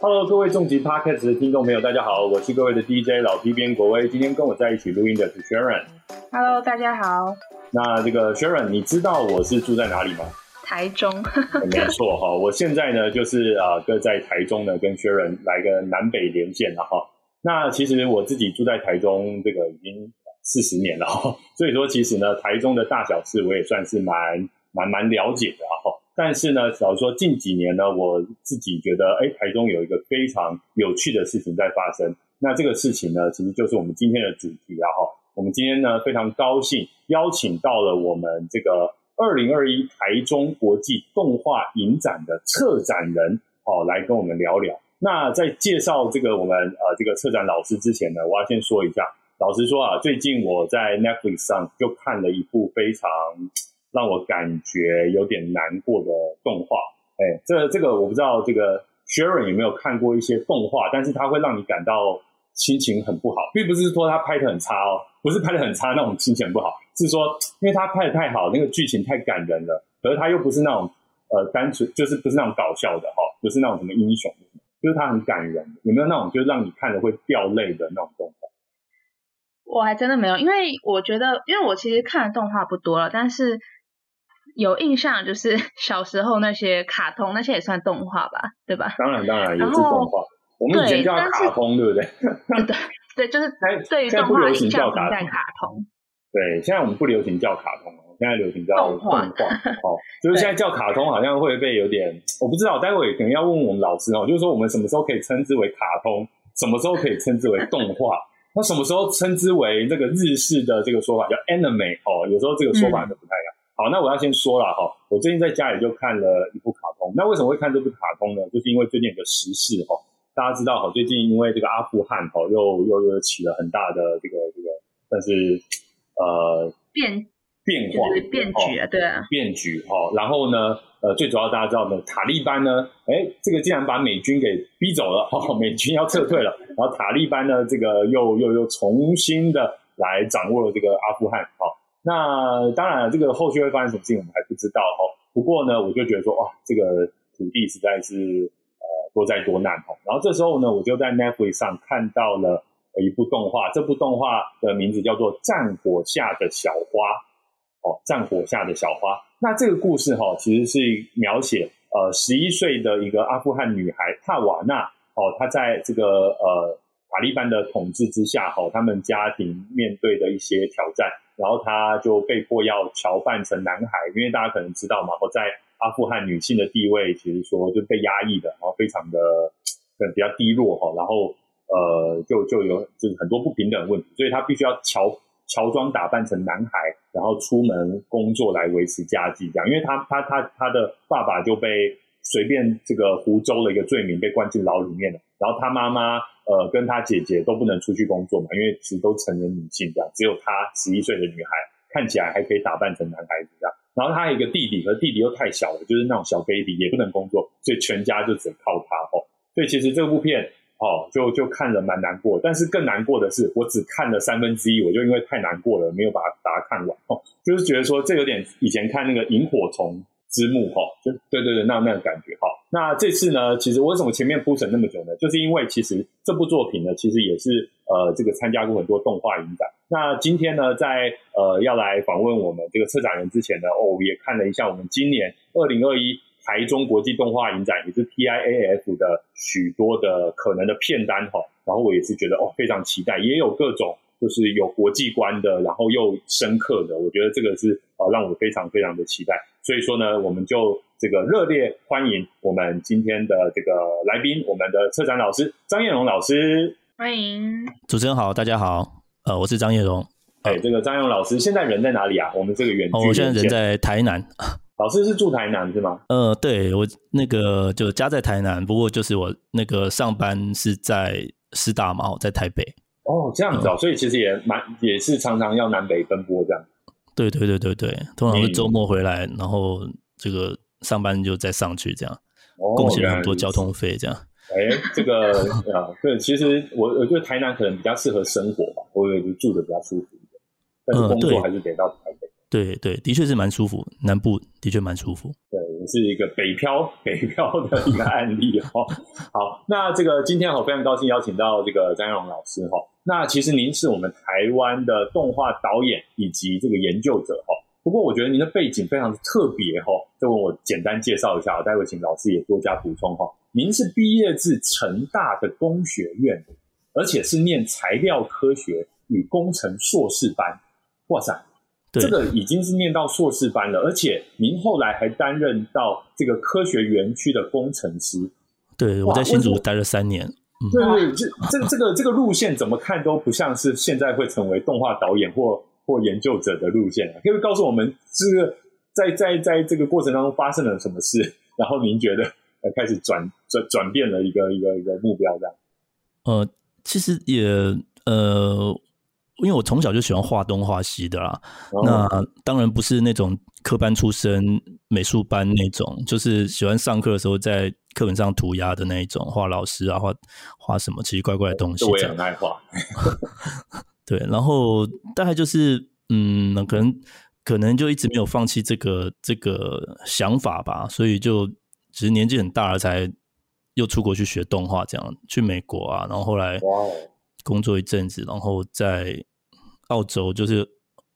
Hello，各位重疾 Podcast 的听众朋友，大家好，我是各位的 DJ 老 T 边国威。今天跟我在一起录音的是 Sharon。Hello，大家好，那这个 Sharon，你知道我是住在哪里吗？台中。没错哈，我现在呢就是啊，跟在台中呢跟 Sharon 来个南北连线了哈。那其实我自己住在台中，这个已经四十年了哈，所以说其实呢，台中的大小事我也算是蛮蛮蛮了解的哈。但是呢，假如说近几年呢，我自己觉得，哎，台中有一个非常有趣的事情在发生。那这个事情呢，其实就是我们今天的主题啊哈。我们今天呢非常高兴邀请到了我们这个二零二一台中国际动画影展的策展人哦，来跟我们聊聊。那在介绍这个我们呃这个策展老师之前呢，我要先说一下，老实说啊，最近我在 Netflix 上就看了一部非常让我感觉有点难过的动画。哎，这这个我不知道这个 Sharon 有没有看过一些动画，但是它会让你感到心情很不好，并不是说它拍的很差哦，不是拍的很差那种心情不好，是说因为它拍的太好，那个剧情太感人了，可是它又不是那种呃单纯就是不是那种搞笑的哈、哦，不是那种什么英雄，就是它很感人。有没有那种就是让你看了会掉泪的那种动画？我还真的没有，因为我觉得，因为我其实看的动画不多了，但是有印象就是 小时候那些卡通，那些也算动画吧，对吧？当然当然也是动画，我们以前叫卡通，对不对？对对，就是现在对于现在不流动画印行叫卡通，象停在卡通。对，现在我们不流行叫卡通了，现在流行叫动动画哦，就是现在叫卡通好像会被有点，我不知道，待会可能要问问我们老师哦，就是说我们什么时候可以称之为卡通，什么时候可以称之为动画，那什么时候称之为这个日式的这个说法叫 anime 哦，有时候这个说法就不太。好，那我要先说了哈，我最近在家里就看了一部卡通，那为什么会看这部卡通呢？就是因为最近有个时事哈，大家知道哈，最近因为这个阿富汗哈，又又又起了很大的这个这个，但是呃变变化就是变局啊，对啊，变局哈、然后呢，呃，最主要大家知道呢，塔利班呢，哎，这个竟然把美军给逼走了，哈、美军要撤退了，然后塔利班呢，这个又又又重新的来掌握了这个阿富汗，好、那当然了，这个后续会发生什么事情我们还不知道哈、不过呢，我就觉得说，哇，这个土地实在是呃多灾多难哈、然后这时候呢，我就在 Netflix 上看到了一部动画，这部动画的名字叫做《战火下的小花》。哦，战火下的小花。那这个故事哈、其实是描写呃十一岁的一个阿富汗女孩帕瓦娜哦，她在这个呃塔利班的统治之下哈、他们家庭面对的一些挑战，然后她就被迫要侨扮成男孩，因为大家可能知道嘛，我在阿富汗女性的地位其实说就被压抑的，然后非常的呃比较低落哈、然后呃就就有就是很多不平等问题，所以她必须要乔乔装打扮成男孩，然后出门工作来维持家计，这样，因为他他他他的爸爸就被随便这个胡诌了一个罪名被关进牢里面了，然后他妈妈呃跟他姐姐都不能出去工作嘛，因为其实都成年女性这样，只有他十一岁的女孩看起来还可以打扮成男孩子这样，然后他还有一个弟弟，可弟弟又太小了，就是那种小 baby 也不能工作，所以全家就只能靠他哦，所以其实这部片。哦，就就看了蛮难过，但是更难过的是，我只看了三分之一，我就因为太难过了，没有把它把它看完哦，就是觉得说这有点以前看那个萤火虫之幕哈、就对对对，那那个感觉哈、那这次呢，其实为什么前面铺陈那么久呢？就是因为其实这部作品呢，其实也是呃这个参加过很多动画影展。那今天呢，在呃要来访问我们这个策展人之前呢，哦，我也看了一下我们今年二零二一台中国际动画影展，也是 TIAF 的许多的可能的片单哈，然后我也是觉得哦非常期待，也有各种就是有国际观的，然后又深刻的，我觉得这个是呃让我非常非常的期待。所以说呢，我们就这个热烈欢迎我们今天的这个来宾，我们的策展老师张彦荣老师。欢迎。主持人好，大家好，呃，我是张叶荣，哎，这个张彦荣老师现在人在哪里啊？我们这个远距哦，我现在人在台南，老师是住台南是吗？呃，对我那个就家在台南，不过就是我那个上班是在师大嘛，我在台北，哦，这样子哦，所以其实也蛮也是常常要南北奔波这样。对对对对对，通常是嗯周末回来，然后这个上班就再上去，这样哦，贡献了很多交。通费，这样。哎，这个啊，对，其实我我觉得台南可能比较适合生活吧，或者就住的比较舒服一点，但是嗯工作还是得到台北。对对，的确是蛮舒服，南部的确蛮舒服。对，也是一个北漂北漂的一个案例哦。好，那这个今天我非常高兴邀请到这个张荣老师哈。那其实您是我们台湾的动画导演以及这个研究者哦。不过我觉得您的背景非常的特别哈，就我简单介绍一下，待会请老师也多加补充哈。您是毕业自成大的工学院，而且是念材料科学与工程硕士班。哇塞，这个已经是念到硕士班了，而且您后来还担任到这个科学园区的工程师。对，我在新竹待了三年。对对，这这这个这个路线怎么看都不像是现在会成为动画导演或。或研究者的路线啊，可以告诉我们这个在在在这个过程当中发生了什么事？然后您觉得呃开始转转转变了一个一个一个目标这样？呃，其实也呃，因为我从小就喜欢画东画西的啦。那当然不是那种科班出身、美术班那种，就是喜欢上课的时候在课本上涂鸦的那一种，画老师啊，画画什么奇奇怪怪的东西。我也很爱画。对，然后大概就是，嗯，可能可能就一直没有放弃这个这个想法吧，所以就只是年纪很大了，才又出国去学动画，这样去美国啊，然后后来工作一阵子，然后在澳洲，就是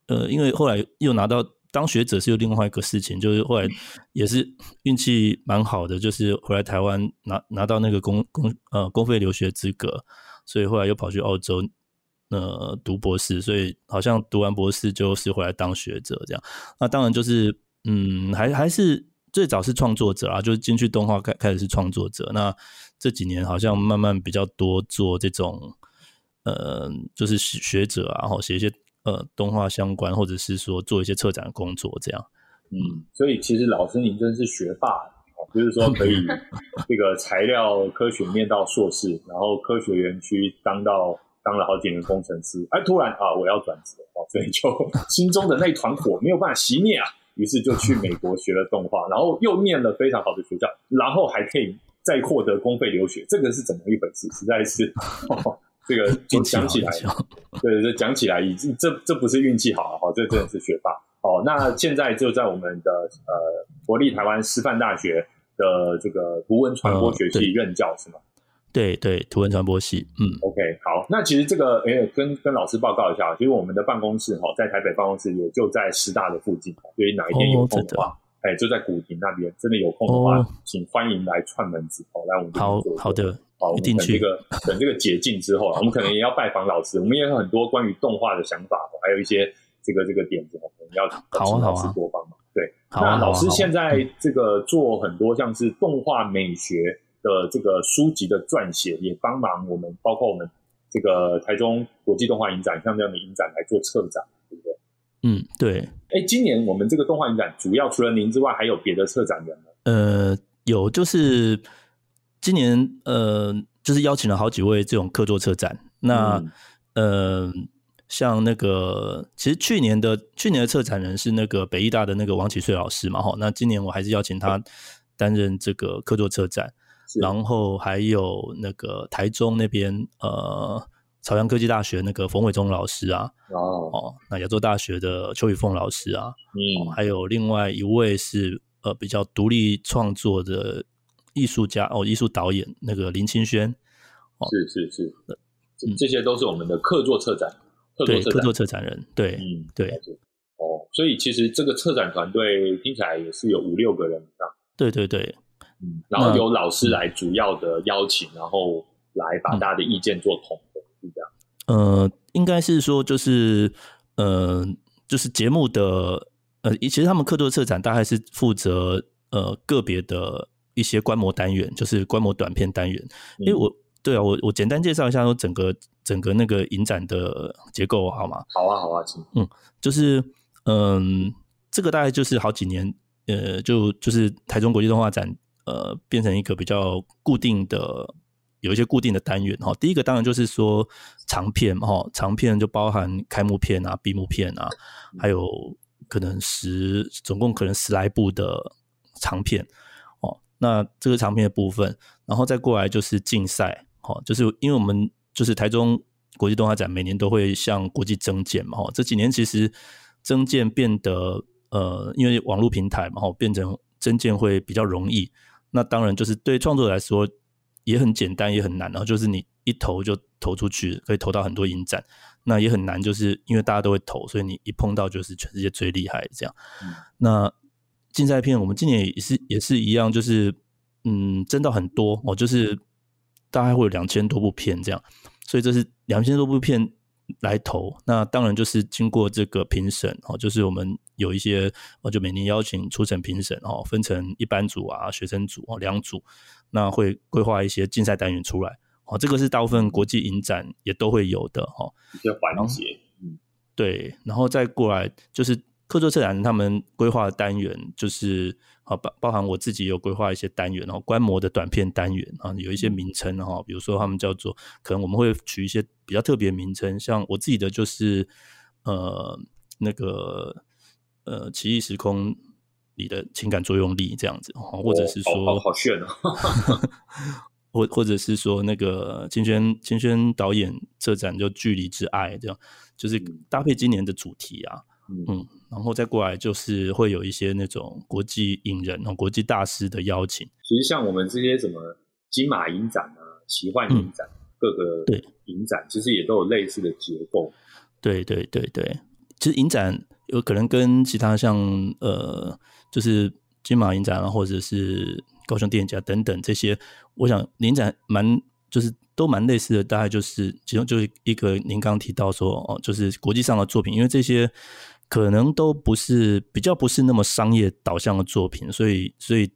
呃，因为后来又拿到当学者是有另外一个事情，就是后来也是运气蛮好的，就是回来台湾拿拿到那个公公呃公费留学资格，所以后来又跑去澳洲。呃，读博士，所以好像读完博士就是回来当学者这样。那当然就是，嗯，还还是最早是创作者啊，就是进去动画开开始是创作者。那这几年好像慢慢比较多做这种，呃，就是学者啊，然后写一些呃动画相关，或者是说做一些策展工作这样。嗯，所以其实老师您真是学霸，就是说可以 这个材料科学念到硕士，然后科学园区当到。当了好几年工程师，哎，突然啊，我要转职哦，所以就 心中的那团火没有办法熄灭啊，于是就去美国学了动画，然后又念了非常好的学校，然后还可以再获得公费留学，这个是怎么一回事？实在是 这个 讲起来，对对，讲起来已经这这不是运气好了哈，这真的是学霸。哦。那现在就在我们的呃国立台湾师范大学的这个图文传播学系任教是吗？对对，图文传播系，嗯，OK，好，那其实这个，哎，跟跟老师报告一下，其实我们的办公室哈，在台北办公室也就在师大的附近，所以哪一天有空的话，哎，就在古亭那边，真的有空的话，请欢迎来串门子哦，来我们好好的，好，我们等这个等这个解禁之后，我们可能也要拜访老师，我们也有很多关于动画的想法，还有一些这个这个点子，我们要请老师多帮忙。对，那老师现在这个做很多像是动画美学。的这个书籍的撰写也帮忙我们，包括我们这个台中国际动画影展像这样的影展来做策展，对不对？嗯，对。哎，今年我们这个动画影展主要除了您之外，还有别的策展人吗？呃，有，就是今年呃，就是邀请了好几位这种客座车展。那呃，像那个，其实去年的去年的策展人是那个北艺大的那个王启岁老师嘛，哈。那今年我还是邀请他担任这个客座车展。然后还有那个台中那边，呃，朝阳科技大学那个冯伟忠老师啊，哦，哦，那亚洲大学的邱宇凤老师啊，嗯，还有另外一位是呃比较独立创作的艺术家哦，艺术导演那个林清轩，哦，是是是，这些都是我们的客座策展，对，客座策展。人，对，嗯，对，哦，所以其实这个策展团队听起来也是有五六个人以上，对对对。嗯，然后由老师来主要的邀请，然后来把大家的意见做统合，是这样。呃，应该是说，就是呃，就是节目的呃，其实他们客座策展大概是负责呃个别的一些观摩单元，就是观摩短片单元。因为我对啊，我我简单介绍一下说整个整个那个影展的结构好吗？好啊，好啊，请。嗯，就是嗯，这个大概就是好几年，呃，就就是台中国际动画展。呃，变成一个比较固定的，有一些固定的单元哈。第一个当然就是说长片哈，长片就包含开幕片啊、闭幕片啊，还有可能十总共可能十来部的长片哦。那这个长片的部分，然后再过来就是竞赛哦，就是因为我们就是台中国际动画展每年都会向国际征件嘛哦。这几年其实增建变得呃，因为网络平台嘛，哦，变成增建会比较容易。那当然就是对创作者来说也很简单，也很难。然后就是你一投就投出去，可以投到很多影展。那也很难，就是因为大家都会投，所以你一碰到就是全世界最厉害这样。那竞赛片我们今年也是也是一样，就是嗯，增到很多哦，就是大概会有两千多部片这样。所以这是两千多部片来投，那当然就是经过这个评审哦，就是我们有一些哦，就每年邀请出审评审哦，分成一般组啊、学生组哦两组，那会规划一些竞赛单元出来。哦，这个是大部分国际影展也都会有的哦，一些环节，嗯，对，然后再过来就是客座策展他们规划的单元就是。啊，包包含我自己有规划一些单元，然后观摩的短片单元啊，有一些名称哈，比如说他们叫做，可能我们会取一些比较特别名称，像我自己的就是呃那个呃奇异时空里的情感作用力这样子，或者是说好炫哦，或或者是说那个金轩金轩导演策展就距离之爱这样，就是搭配今年的主题啊。嗯，然后再过来就是会有一些那种国际影人、哦国际大师的邀请。其实像我们这些什么金马影展啊、奇幻影展，各个对影展其实也都有类似的结构。对对对对，其实影展有可能跟其他像呃，就是金马影展啊，或者是高雄电影节等等这些，我想影展蛮就是都蛮类似的。大概就是其中就是一个您刚刚提到说哦，就是国际上的作品，因为这些。可能都不是比较不是那么商业导向的作品，所以所以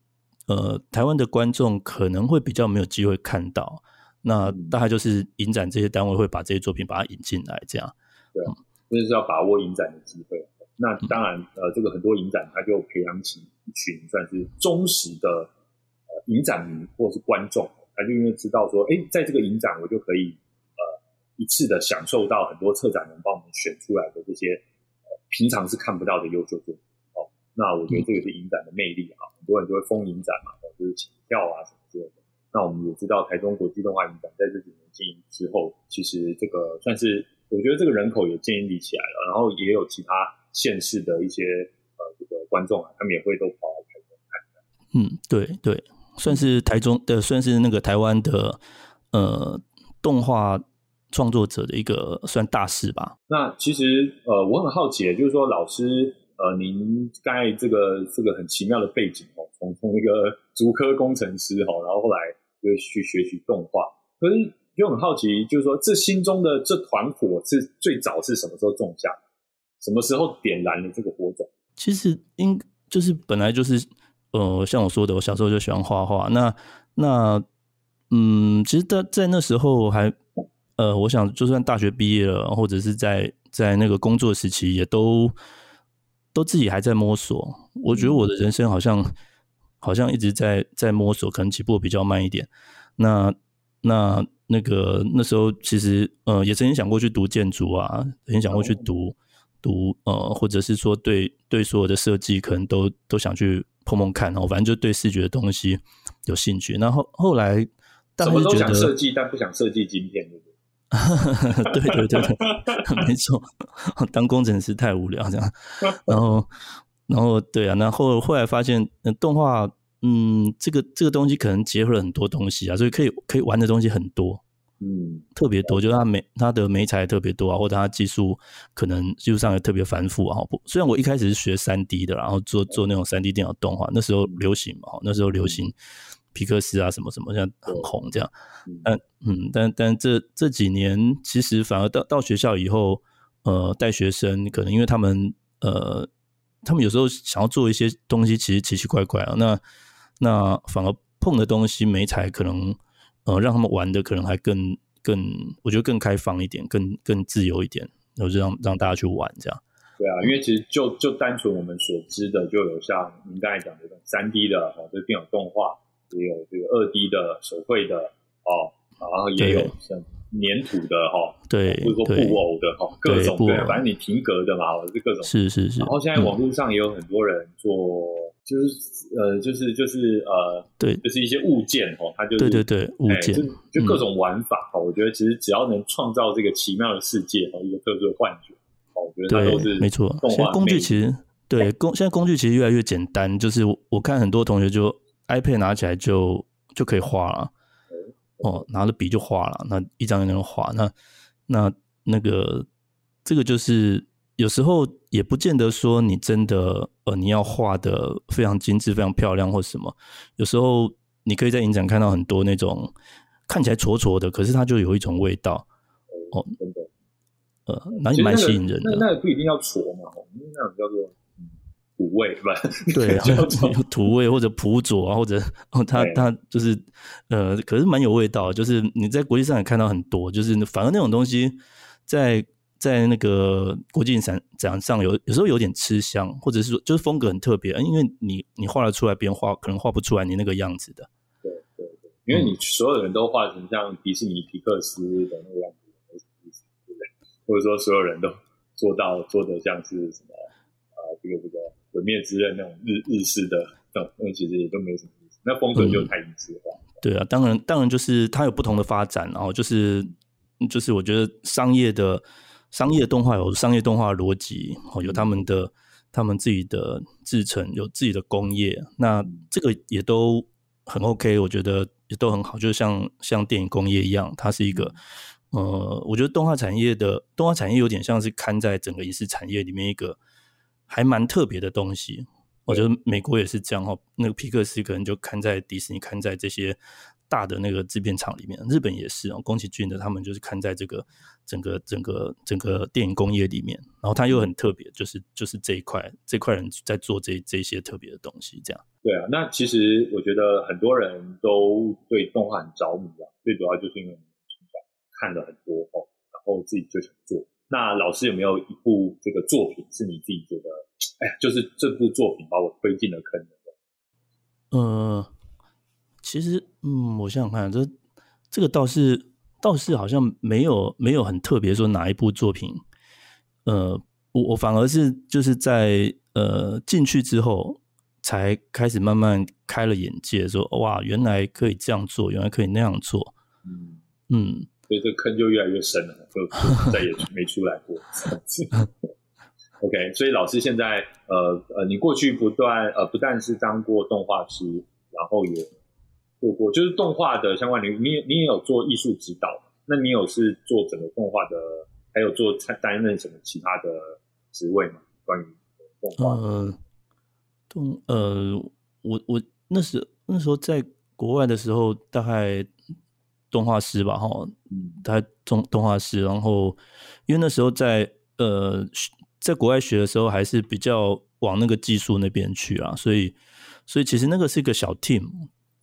呃，台湾的观众可能会比较没有机会看到。那大概就是影展这些单位会把这些作品把它引进来，这样。对，就是要把握影展的机会。那当然，呃，这个很多影展它就培养起一群算是忠实的呃影展迷或是观众，他就因为知道说，哎，在这个影展我就可以呃一次的享受到很多策展人帮我们选出来的这些。平常是看不到的优秀作品哦，那我觉得这个是影展的魅力啊，很多人就会封影展嘛，就是请票啊什么之类的。那我们也知道台中国际动画影展在这几年经营之后，其实这个算是我觉得这个人口也建立起来了，然后也有其他县市的一些呃这个观众啊，他们也会都跑来台中看。嗯，对对，算是台中的，算是那个台湾的呃动画。创作者的一个算大事吧。那其实呃，我很好奇，就是说老师呃，您在这个这个很奇妙的背景哦，从从一个足科工程师哈，然后后来就去学习动画。可是就很好奇，就是说这心中的这团火是最早是什么时候种下？什么时候点燃了这个火种？其实应就是本来就是呃，像我说的，我小时候就喜欢画画。那那嗯，其实在在那时候还。呃，我想就算大学毕业了，或者是在在那个工作时期，也都都自己还在摸索。我觉得我的人生好像好像一直在在摸索，可能起步比较慢一点。那那那个那时候其实呃，也曾经想过去读建筑啊，很想过去读读呃，或者是说对对所有的设计，可能都都想去碰碰看。然后反正就对视觉的东西有兴趣。然后后来，什么都想设计，但不想设计晶片，对不对？对对对对，没错，当工程师太无聊这样。然后，然后对啊，然后后来发现，动画，嗯，这个这个东西可能结合了很多东西啊，所以可以可以玩的东西很多，嗯，特别多，就是它美它的美材特别多啊，或者它技术可能技术上也特别繁复啊。不，虽然我一开始是学三 D 的，然后做做那种三 D 电脑动画，那时候流行嘛，那时候流行。皮克斯啊，什么什么，像很红这样，但嗯，但但这这几年，其实反而到到学校以后，呃，带学生，可能因为他们呃，他们有时候想要做一些东西，其实奇奇怪怪啊，那那反而碰的东西没才可能，呃，让他们玩的可能还更更，我觉得更开放一点，更更自由一点，然后就让让大家去玩这样。对啊，因为其实就就单纯我们所知的，就有像您刚才讲的这种三 D 的哦，这电脑动画。也有这个二 D 的手绘的哦，然后也有像粘土的哈，对，或者说布偶的哈，各种对，反正你皮革的嘛，是各种。是是是。然后现在网络上也有很多人做，就是呃，就是就是呃，对，就是一些物件哈，它就对对对物件，就各种玩法哈。我觉得其实只要能创造这个奇妙的世界和一个特殊的幻觉，哦，我觉得它都是没错。现在工具其实对工现在工具其实越来越简单，就是我看很多同学就 iPad 拿起来就就可以画了，哦，拿着笔就画了，那一张一张画，那那那个这个就是有时候也不见得说你真的呃你要画的非常精致、非常漂亮或什么，有时候你可以在影展看到很多那种看起来挫挫的，可是它就有一种味道。哦，真的，呃，那也蛮吸引人的。那那不一定要挫嘛，那种叫做土味，吧？对，土味或者普佐啊，或者哦，它它就是呃，可是蛮有味道。就是你在国际上也看到很多，就是反而那种东西在在那个国际展展上有有时候有点吃香，或者是说就是风格很特别，因为你你画得出来，别人画可能画不出来你那个样子的。对对对，因为你所有人都画成像迪士尼皮克斯的那个样子。或者说所有人都做到做的像是什么啊，这个这个毁灭之刃那种日日式的，那种，那其实也都没什么意思。那风格就太一致化。对啊，当然当然就是它有不同的发展，然后就是就是我觉得商业的商业动画有商业动画逻辑，哦，有他们的他们自己的制成，有自己的工业，那这个也都很 OK，我觉得也都很好，就像像电影工业一样，它是一个。呃，我觉得动画产业的动画产业有点像是看在整个影视产业里面一个还蛮特别的东西。我觉得美国也是这样哈，那个皮克斯可能就看在迪士尼，看在这些大的那个制片厂里面。日本也是啊，宫崎骏的他们就是看在这个整个整个整个电影工业里面，然后他又很特别，就是就是这一块这块人在做这这些特别的东西，这样。对啊，那其实我觉得很多人都对动画很着迷啊，最主要就是因为。看了很多哦，然后自己就想做。那老师有没有一部这个作品是你自己觉得，哎呀，就是这部作品把我推进了坑的？呃，其实，嗯，我想想看，这这个倒是倒是好像没有没有很特别说哪一部作品。呃，我我反而是就是在呃进去之后，才开始慢慢开了眼界，说哇，原来可以这样做，原来可以那样做。嗯嗯。所以这坑就越来越深了，就再也没出来过。OK，所以老师现在呃呃，你过去不断呃不但是当过动画师，然后也做过就是动画的相关领域，你你也有做艺术指导，那你有是做整个动画的，还有做担任什么其他的职位吗？关于动画？呃，动呃，我我那时那时候在国外的时候，大概。动画师吧，哈，他动动画师，然后因为那时候在呃，在国外学的时候，还是比较往那个技术那边去啊，所以所以其实那个是一个小 team，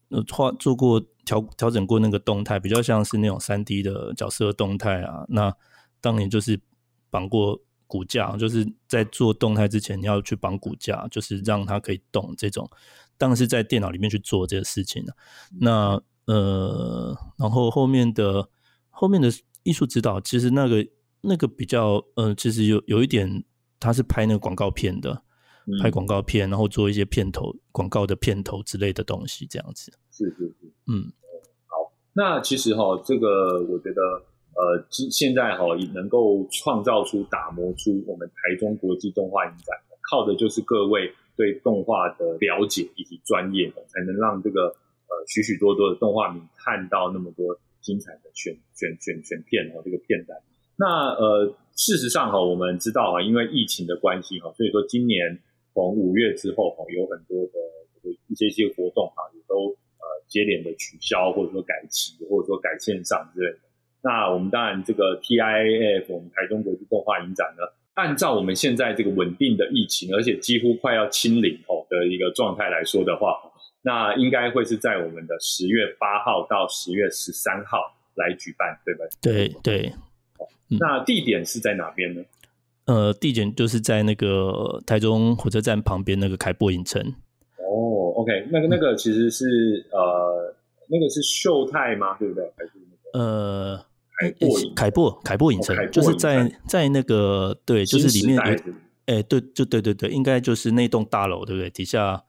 呃，画做过调调整过那个动态，比较像是那种三 D 的角色动态啊。那当年就是绑过骨架，就是在做动态之前，你要去绑骨架，就是让它可以动。这种当然是在电脑里面去做这个事情的。那呃，然后后面的后面的艺术指导，其实那个那个比较，呃，其实有有一点，他是拍那个广告片的，拍广告片，然后做一些片头广告的片头之类的东西，这样子。是是是，嗯，好，那其实哈，这个我觉得，呃，现现在哈，能够创造出打磨出我们台中国际动画影展，靠的就是各位对动画的了解以及专业，才能让这个。呃，许许多多的动画迷看到那么多精彩的选选选选片哦，这个片段。那呃，事实上哈，我们知道啊，因为疫情的关系哈，所以说今年从五月之后哈，有很多的这个一些些活动哈，也都呃接连的取消，或者说改期，或者说改线上之类的。那我们当然这个 TIAF 我们台中国际动画影展呢，按照我们现在这个稳定的疫情，而且几乎快要清零哦的一个状态来说的话。那应该会是在我们的十月八号到十月十三号来举办，对不？对对。那地点是在哪边呢？呃，地点就是在那个台中火车站旁边那个凯博影城。哦，OK，那个那个其实是呃，那个是秀泰吗？对不对？还是那个呃，凯博凯博凯博影城，就是在在那个对，就是里面哎，对，就对对对，应该就是那栋大楼，对不对？底下。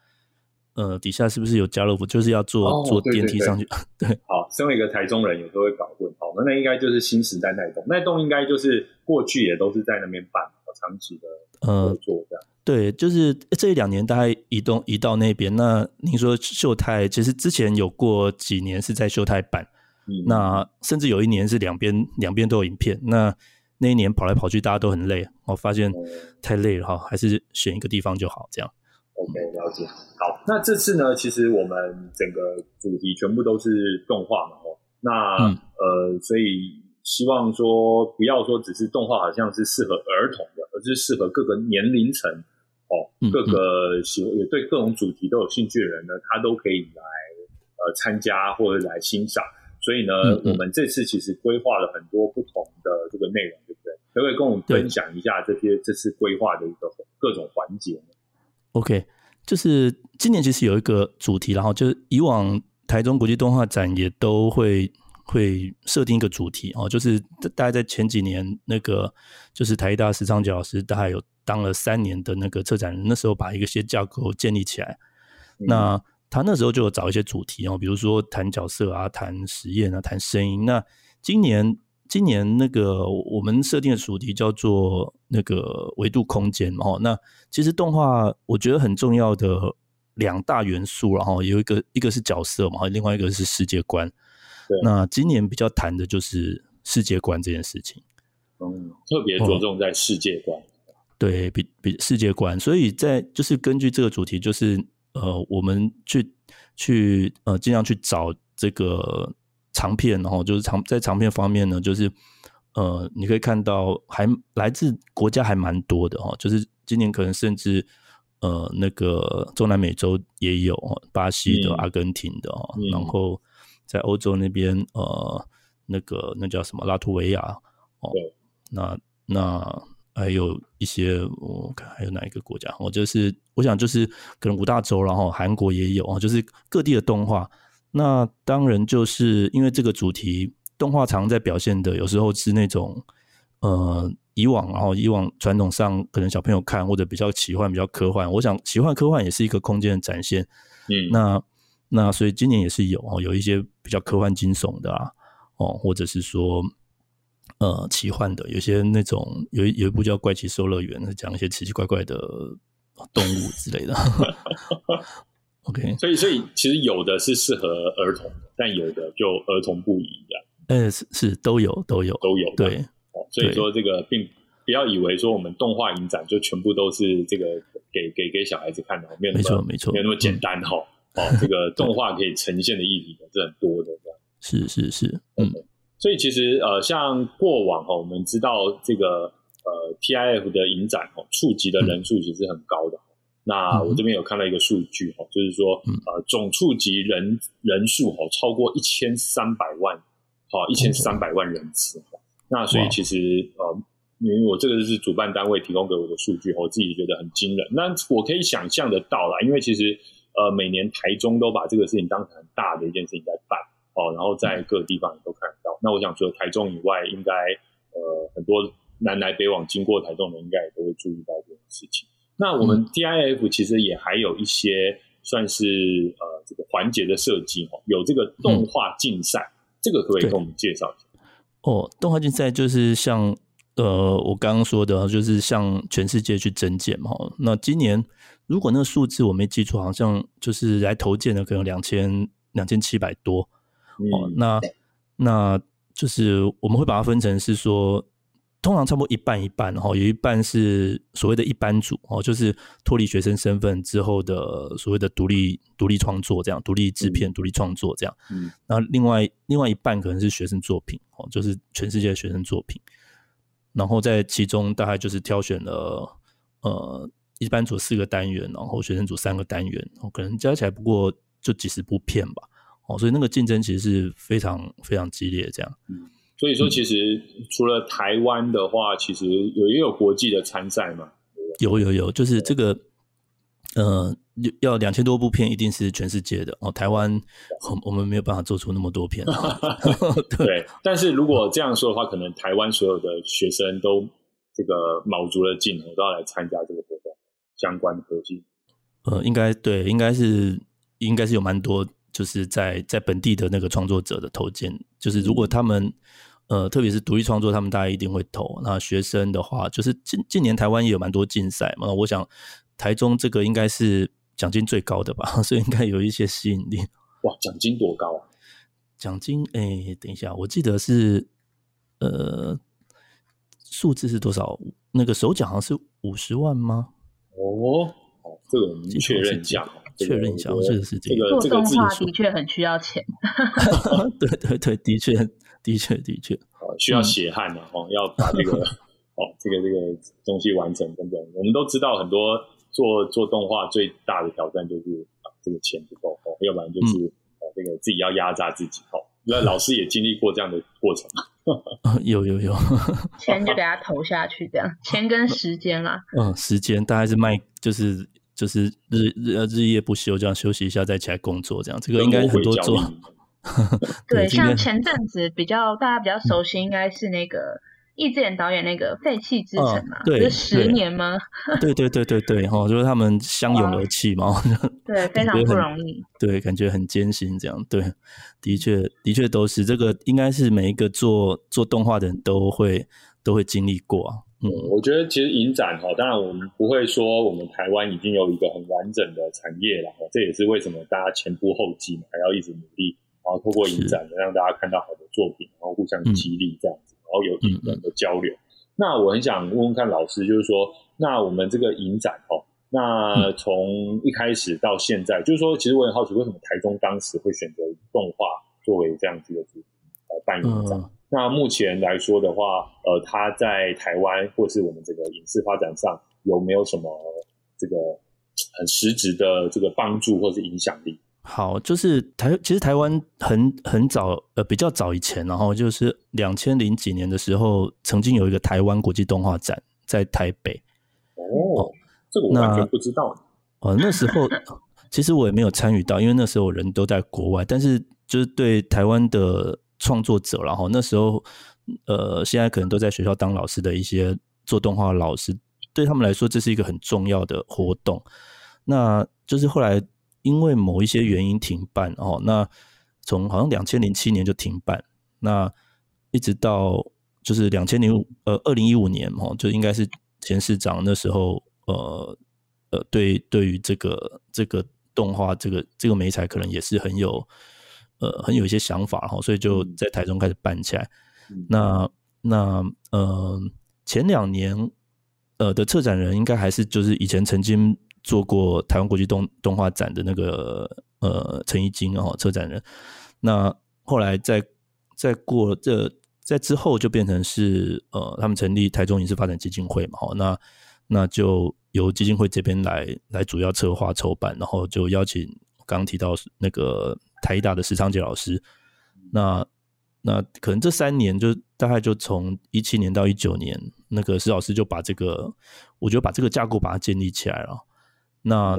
呃，底下是不是有家乐福？就是要坐坐电梯上去。对，好，身为一个台中人，有时候会搞混。好，那那应该就是新时代那栋，那栋应该就是过去也都是在那边办，长期的合作这样。对，就是这一两年大概移动移到那边。那您说秀泰，其实之前有过几年是在秀泰办，那甚至有一年是两边两边都有影片。那那一年跑来跑去，大家都很累，我发现太累了哈，还是选一个地方就好。这样，OK，了解。好，那这次呢，其实我们整个主题全部都是动画嘛，哦，那呃，所以希望说不要说只是动画，好像是适合儿童的，而是适合各个年龄层。哦，各个喜也对各种主题都有兴趣的人呢，他都可以来呃参加或者来欣赏。所以呢，我们这次其实规划了很多不同的这个内容，对不对？可不可以跟我们分享一下这些这次规划的一个各种环节呢？OK，就是今年其实有一个主题，然后就是以往台中国际动画展也都会会设定一个主题哦，就是大概在前几年那个就是台大时尚老师大概有。当了三年的那个策展人，那时候把一个些架构建立起来。那他那时候就有找一些主题哦，比如说谈角色啊，谈实验啊，谈声音。那今年今年那个我们设定的主题叫做那个维度空间哦。那其实动画我觉得很重要的两大元素，然后有一个一个是角色嘛，另外一个是世界观。那今年比较谈的就是世界观这件事情。嗯，特别着重在世界观。对比比世界观，所以在就是根据这个主题，就是呃，我们去去呃，尽量去找这个长片，然后就是长在长片方面呢，就是呃，你可以看到还来自国家还蛮多的哈，就是今年可能甚至呃那个中南美洲也有，巴西的、阿根廷的哦，然后在欧洲那边呃那个那叫什么拉脱维亚哦，那那。还有一些，我看还有哪一个国家？我就是我想，就是可能五大洲，然后韩国也有啊，就是各地的动画。那当然就是因为这个主题，动画常在表现的，有时候是那种呃以往，然后以往传统上可能小朋友看或者比较奇幻、比较科幻。我想奇幻科幻也是一个空间的展现。嗯，那那所以今年也是有哦，有一些比较科幻惊悚的啊，哦，或者是说。呃，奇幻的有些那种有有一部叫《怪奇兽乐园》，是讲一些奇奇怪怪的动物之类的。OK，所以所以其实有的是适合儿童，但有的就儿童不宜这样。呃，是是都有都有都有对。哦所以说这个并不要以为说我们动画影展就全部都是这个给给给小孩子看的，没有没错没错，没有那么简单哈。哦，这个动画可以呈现的议题是很多的这样。是是是，嗯。所以其实呃，像过往哈，我们知道这个呃 TIF 的影展哈，触及的人数其实很高的。那我这边有看到一个数据哈，就是说呃，总触及人人数哈超过一千三百万，好一千三百万人次。那所以其实呃，因为我这个是主办单位提供给我的数据，我自己觉得很惊人。那我可以想象得到啦，因为其实呃，每年台中都把这个事情当成很大的一件事情在办。哦，然后在各个地方也都看得到。那我想，除了台中以外，应该呃很多南来北往经过台中的，应该也都会注意到这件事情。那我们 DIF 其实也还有一些算是呃这个环节的设计哦，有这个动画竞赛，这个可以跟我们介绍一下。哦，动画竞赛就是像呃我刚刚说的，就是向全世界去征件嘛。那今年如果那个数字我没记错，好像就是来投件的可能两千两千七百多。哦，那那就是我们会把它分成是说，通常差不多一半一半哈，有一半是所谓的一般组哦，就是脱离学生身份之后的所谓的独立独立创作这样，独立制片、独立创作这样。嗯，那另外另外一半可能是学生作品哦，就是全世界的学生作品。然后在其中大概就是挑选了呃一般组四个单元，然后学生组三个单元，可能加起来不过就几十部片吧。哦，所以那个竞争其实是非常非常激烈，这样。嗯，所以说其实除了台湾的话，其实有也有国际的参赛嘛。有有有，就是这个，呃，要两千多部片，一定是全世界的哦。台湾，我我们没有办法做出那么多片。对，但是如果这样说的话，可能台湾所有的学生都这个卯足了劲，都要来参加这个活动相关的科技。呃，应该对，应该是应该是有蛮多。就是在在本地的那个创作者的投件，就是如果他们呃，特别是独立创作，他们大家一定会投。那学生的话，就是近近年台湾也有蛮多竞赛嘛。我想台中这个应该是奖金最高的吧，所以应该有一些吸引力。哇，奖金多高啊？奖金哎，等一下，我记得是呃，数字是多少？那个首奖好像是五十万吗？哦，好，这个我们确认一下。确认一下，这个是这个做动画的确很需要钱。对对对，的确的确的确，需要血汗的哦，要把 这个哦这个这个东西完成等等。我们都知道，很多做做动画最大的挑战就是这个钱不够哦，要不然就是哦这个自己要压榨自己哦。那老师也经历过这样的过程 有有有，钱就给他投下去，这样钱跟时间啦。嗯，时间大概是卖就是。就是日日日夜不休，这样休息一下再起来工作，这样这个应该很多做。对，像前阵子比较大家比较熟悉，应该是那个易智言导演那个《废弃之城》嘛，对，十年吗？对对对对对，哈，就是他们相拥而泣嘛，对，非常不容易，对，感觉很艰辛，这样，对，的确的确都是这个，应该是每一个做做动画的人都会都会经历过啊。嗯，我觉得其实影展哈，当然我们不会说我们台湾已经有一个很完整的产业了，这也是为什么大家前仆后继嘛，还要一直努力，然后透过影展让大家看到好的作品，然后互相激励这样子，然后有影人的交流。那我很想问问看老师，就是说，那我们这个影展哦，那从一开始到现在，就是说，其实我很好奇，为什么台中当时会选择动画作为这样子的主题来办影展？那目前来说的话，呃，他在台湾或是我们这个影视发展上有没有什么这个很实质的这个帮助或是影响力？好，就是台其实台湾很很早呃比较早以前，然后就是两千零几年的时候，曾经有一个台湾国际动画展在台北。哦，这个我完全不知道。哦，那时候 其实我也没有参与到，因为那时候人都在国外，但是就是对台湾的。创作者，然后那时候，呃，现在可能都在学校当老师的一些做动画老师，对他们来说，这是一个很重要的活动。那就是后来因为某一些原因停办哦，那从好像两千零七年就停办，那一直到就是两千零五呃二零一五年哦，就应该是前市长那时候，呃呃，对对于这个这个动画这个这个美彩，可能也是很有。呃，很有一些想法哈，所以就在台中开始办起来。那那呃，前两年呃的策展人应该还是就是以前曾经做过台湾国际动动画展的那个呃陈怡金哦，策展人。那后来在在过这在之后就变成是呃，他们成立台中影视发展基金会嘛，那那就由基金会这边来来主要策划筹办，然后就邀请刚刚提到那个。台大的石昌杰老师，那那可能这三年就大概就从一七年到一九年，那个石老师就把这个，我觉得把这个架构把它建立起来了。那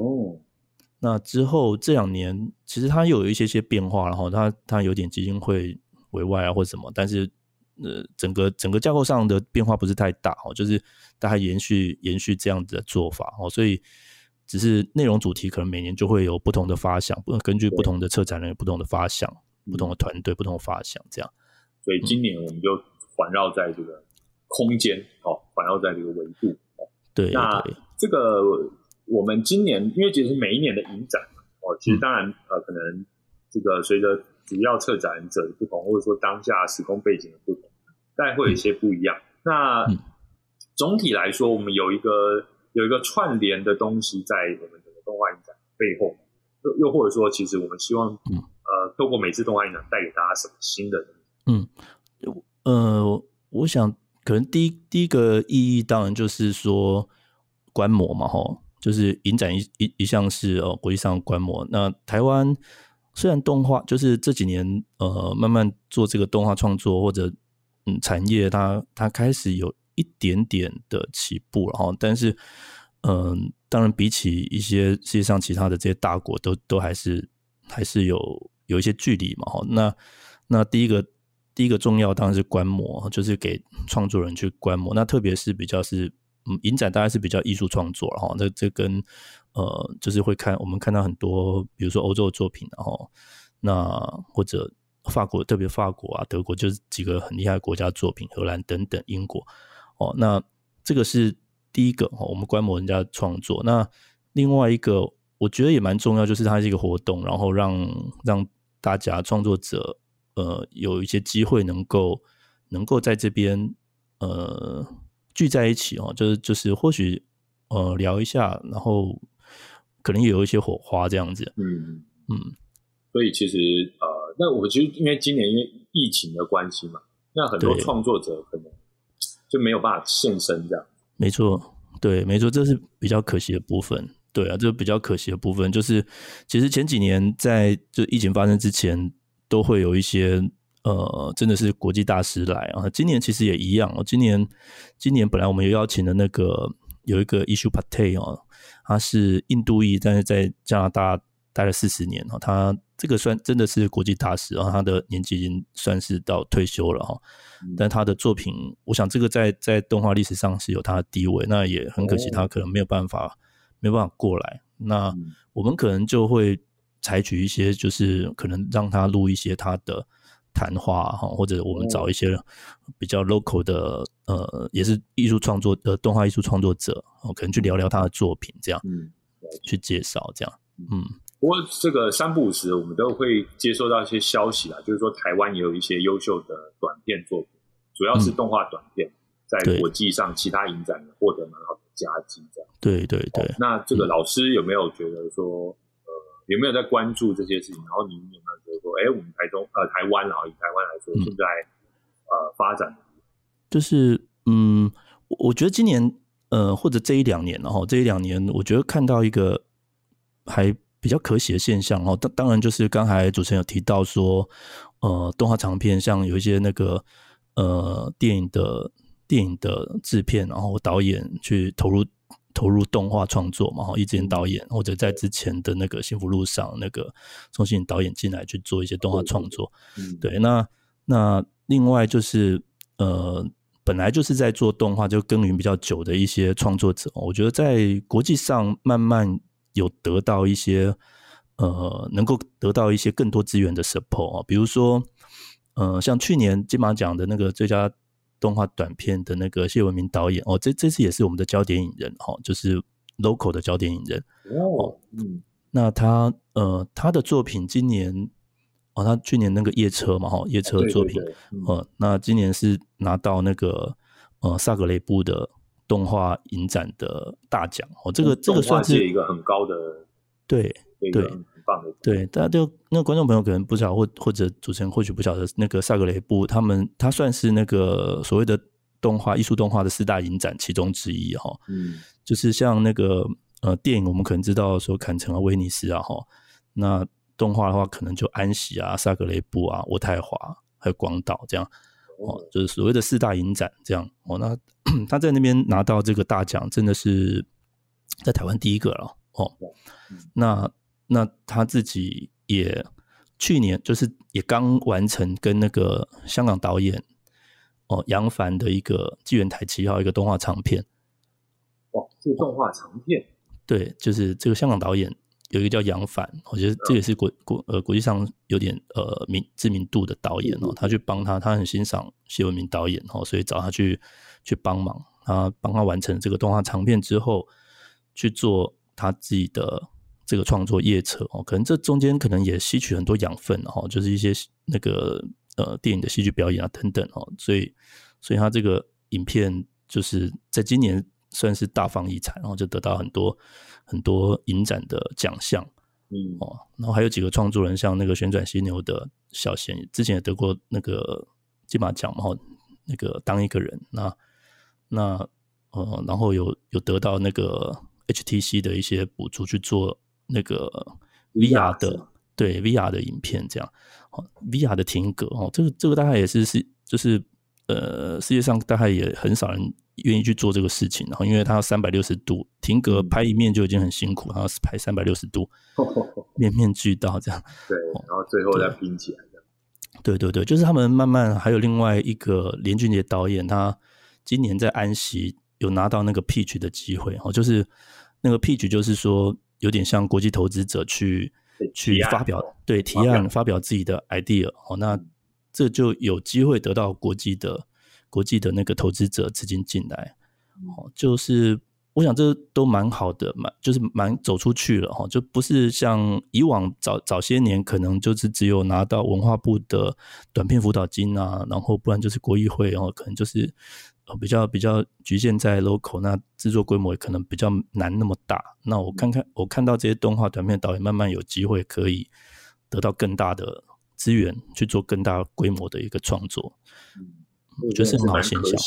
那之后这两年，其实它又有一些些变化，然后它它有点基金会委外啊或者什么，但是呃整个整个架构上的变化不是太大哦，就是大概延续延续这样子的做法哦，所以。只是内容主题可能每年就会有不同的发想，不根据不同的策展人有不同的发想，不同的团队不同的发想，这样。所以今年我们就环绕在这个空间，哦，环绕在这个维度。对，那这个我们今年因为其实每一年的影展，哦，其实当然呃，可能这个随着主要策展者的不同，或者说当下时空背景的不同，但会有一些不一样。那总体来说，我们有一个。有一个串联的东西在我们整个动画影展背后，又又或者说，其实我们希望，呃，透过每次动画影展带给大家什么新的？嗯，呃，我想可能第一第一个意义当然就是说观摩嘛，哈，就是影展一一一向是哦国际上观摩。那台湾虽然动画就是这几年呃慢慢做这个动画创作或者嗯产业，它它开始有。一点点的起步，然后，但是，嗯，当然，比起一些世界上其他的这些大国，都都还是还是有有一些距离嘛，哈。那那第一个第一个重要当然是观摩，就是给创作人去观摩。那特别是比较是嗯，影展大概是比较艺术创作，哈。那这跟呃，就是会看我们看到很多，比如说欧洲的作品，然后那或者法国，特别法国啊、德国，就是几个很厉害的国家作品，荷兰等等，英国哦。那这个是第一个哦，我们观摩人家创作。那另外一个，我觉得也蛮重要，就是它是一个活动，然后让让大家创作者呃有一些机会能够能够在这边呃聚在一起哦，就是就是或许呃聊一下，然后可能也有一些火花这样子。嗯嗯，所以其实呃，那我其实因为今年因为疫情的关系嘛，那很多创作者可能就没有办法现身这样。没错，对，没错，这是比较可惜的部分。对啊，这是比较可惜的部分，就是其实前几年在就疫情发生之前，都会有一些呃，真的是国际大师来啊。今年其实也一样哦。今年今年本来我们有邀请的那个有一个 Issue Pate 哦，他是印度裔，但是在加拿大待了四十年哦，他这个算真的是国际大师，然后他的年纪已经算是到退休了哈。但他的作品，我想这个在在动画历史上是有他的地位，那也很可惜，他可能没有办法没有办法过来。那嗯我们可能就会采取一些，就是可能让他录一些他的谈话哈，或者我们找一些比较 local 的呃，也是艺术创作呃动画艺术创作者，哦，可能去聊聊他的作品，这样嗯，去介绍，这样，嗯，不过这个三不五时，我们都会接收到一些消息啦，就是说台湾也有一些优秀的短片作品，主要是动画短片，在对。国际上其他影展也获得蛮好的佳绩，这样。对对对。那这个老师有没有觉得说，呃，有没有在关注这些事情？然后你有没有觉得说，哎，我们台中呃台湾啊，以台湾来说，嗯现在呃发展就是嗯，我我觉得今年呃，或者这一两年，然后这一两年，我觉得看到一个还比较可喜的现象哦。当当然就是刚才主持人有提到说，呃，动画长片像有一些那个呃电影的电影的制片，然后导演去投入投入动画创作嘛，哈，一之前导演或者在之前的那个幸福路上那个钟欣导演进来去做一些动画创作，嗯，对，那那另外就是呃，本来就是在做动画就耕耘比较久的一些创作者，我觉得在国际上慢慢有得到一些呃，能够得到一些更多资源的 support 啊，比如说呃，像去年金马奖的那个最佳动画短片的那个谢文明导演哦，这这次也是我们的焦点影人哦，就是 local 的焦点影人。哦，嗯，那他呃，他的作品今年哦，他去年那个夜车嘛，哈，夜车的作品，呃，那今年是拿到那个呃萨格雷布的动画影展的大奖哦，这个这个算是界一个很高的对对棒的对，大家就那个观众朋友可能不晓得，或或者主持人或许不晓得，那个萨格雷布他们他算是那个所谓的动画艺术动画的四大影展其中之一哈、嗯就是像那个呃电影，我们可能知道说坎城啊、威尼斯啊哈，那动画的话可能就安息啊、萨格雷布啊、渥太华还有广岛这样哦，就是所谓的四大影展这样哦。那 他在那边拿到这个大奖，真的是在台湾第一个了哦。那那他自己也去年就是也刚完成跟那个香港导演哦杨凡的一个《纪元台七号》一个动画长片。哇，这个动画长片，对，就是这个香港导演有一个叫杨凡，我觉得这也是国国呃国际上有点呃名知名度的导演哦，他去帮他，他很欣赏谢文明导演哦，所以找他去去帮忙，他帮他完成这个动画长片之后，去做他自己的这个创作夜车哦，可能这中间可能也吸取很多养分哦，就是一些那个呃电影的戏剧表演啊等等哦，所以所以他这个影片就是在今年算是大放异彩，然后就得到很多很多影展的奖项嗯，哦。然后还有几个创作人，像那个旋转犀牛的小贤，之前也得过那个金马奖嘛，那个当一个人，那那呃，然后有有得到那个 HTC 的一些补助去做那个 VR 的对 VR 的影片，这样。哦，VR 的停格哦，这个这个大概也是是就是呃，世界上大概也很少人愿意去做这个事情，然后因为它要三百六十度停格嗯。拍一面就已经很辛苦，然后拍三百六十度 面面俱到这样。对，然后最后再拼起来这样，对对对，就是他们慢慢还有另外一个连俊杰导演，他今年在安息有拿到那个 Peach 的机会哦，就是那个 Peach 就是说有点像国际投资者去去发表对提案发表自己的 idea 哦，那这就有机会得到国际的国际的那个投资者资金进来，哦，就是。我想这都蛮好的，蛮就是蛮走出去了哈，就不是像以往早早些年可能就是只有拿到文化部的短片辅导金啊，然后不然就是国议会，然后可能就是比较比较局限在 local，那制作规模也可能比较难那么大。那我看看我看到这些动画短片导演慢慢有机会可以得到更大的资源去做更大规模的一个创作，我觉得是很好现象。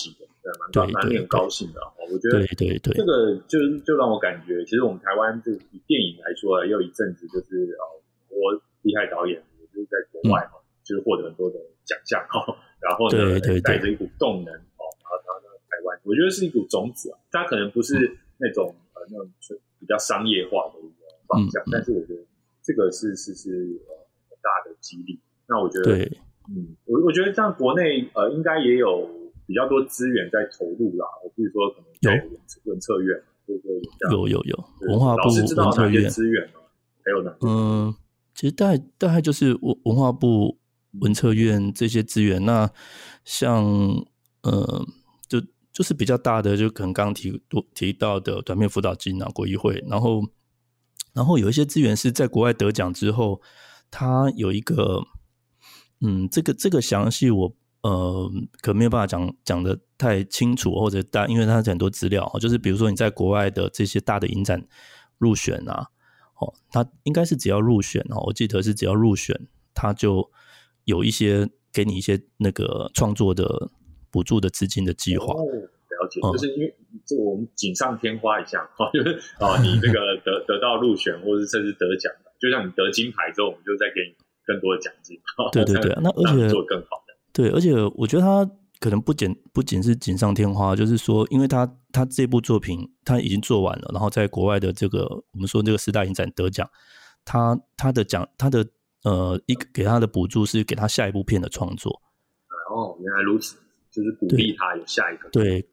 蛮蛮令人高兴的我觉得对对对，这个就就让我感觉，其实我们台湾就以电影来说，也有一阵子就是呃，我厉害导演也就是在国外嘛，就是获得很多的奖项哈，然后呢带着一股动能台湾，我觉得是一股种子啊，它可能不是那种呃那种比较商业化的一个方向，但是我觉得这个是是是呃很大的激励。那我觉得，嗯，我我觉得像国内呃应该也有。比较多资源在投入啦，我比如说可能有文策院，对对，有有有文化部文策院资源吗？还有哪？嗯，其实大概大概就是文文化部文策院这些资源。那像呃，就是比较大的，就可能刚刚提提到的短片辅导金啊，国议会，然后然后有一些资源是在国外得奖之后，它有一个嗯，这个这个详细我。呃，可没有办法讲讲的太清楚，或者大，因为它很多资料就是比如说你在国外的这些大的影展入选啊，哦，他应该是只要入选哦，我记得是只要入选，他就有一些给你一些那个创作的补助的资金的计划。了解，就是因为这我们锦上添花一下哈，就是啊，你这个得 得到入选，或者甚至得奖的，就像你得金牌之后，我们就再给你更多的奖金。对对对，那而且做更好的。对，而且我觉得他可能不仅不仅是锦上添花，就是说，因为他他这部作品他已经做完了，然后在国外的这个我们说这个四大影展得奖，他他的奖他的呃一个给他的补助是给他下一部片的创作。哦，原来如此，就是鼓励他有下一个。对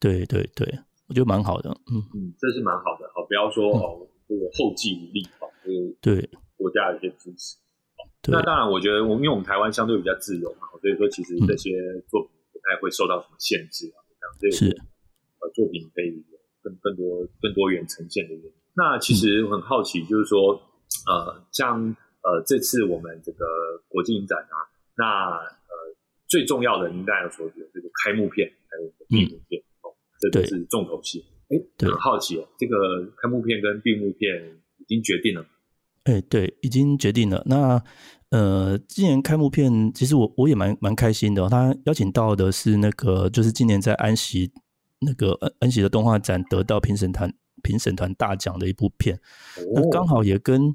对对对，我觉得蛮好的，嗯嗯，这是蛮好的，好，不要说哦这个后继无力，哦，就是对国家的一些支持。那当然，我觉得我们因为我们台湾相对比较自由嘛，所以说其实这些作品不太会受到什么限制啊，这样，所以呃作品可以更更多更多元呈现的原因。那其实我很好奇，就是说呃像呃这次我们这个国际影展啊，那呃最重要的应该有说有这个开幕片还有闭幕片哦，这都是重头戏。哎，很好奇哦，这个开幕片跟闭幕片已经决定了。哎，对，已经决定了。那呃，今年开幕片，其实我我也蛮蛮开心的。他邀请到的是那个，就是今年在安溪那个安安溪的动画展得到评审团评审团大奖的一部片。那刚好也跟